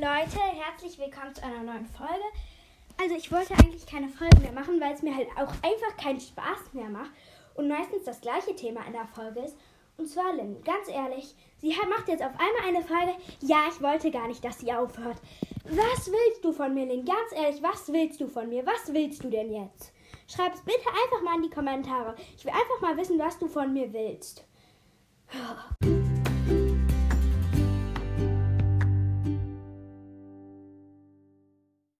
Leute, herzlich willkommen zu einer neuen Folge. Also ich wollte eigentlich keine Folgen mehr machen, weil es mir halt auch einfach keinen Spaß mehr macht und meistens das gleiche Thema in der Folge ist. Und zwar Lynn, ganz ehrlich, sie hat, macht jetzt auf einmal eine Folge, Ja, ich wollte gar nicht, dass sie aufhört. Was willst du von mir, Lynn? Ganz ehrlich, was willst du von mir? Was willst du denn jetzt? Schreib's bitte einfach mal in die Kommentare. Ich will einfach mal wissen, was du von mir willst.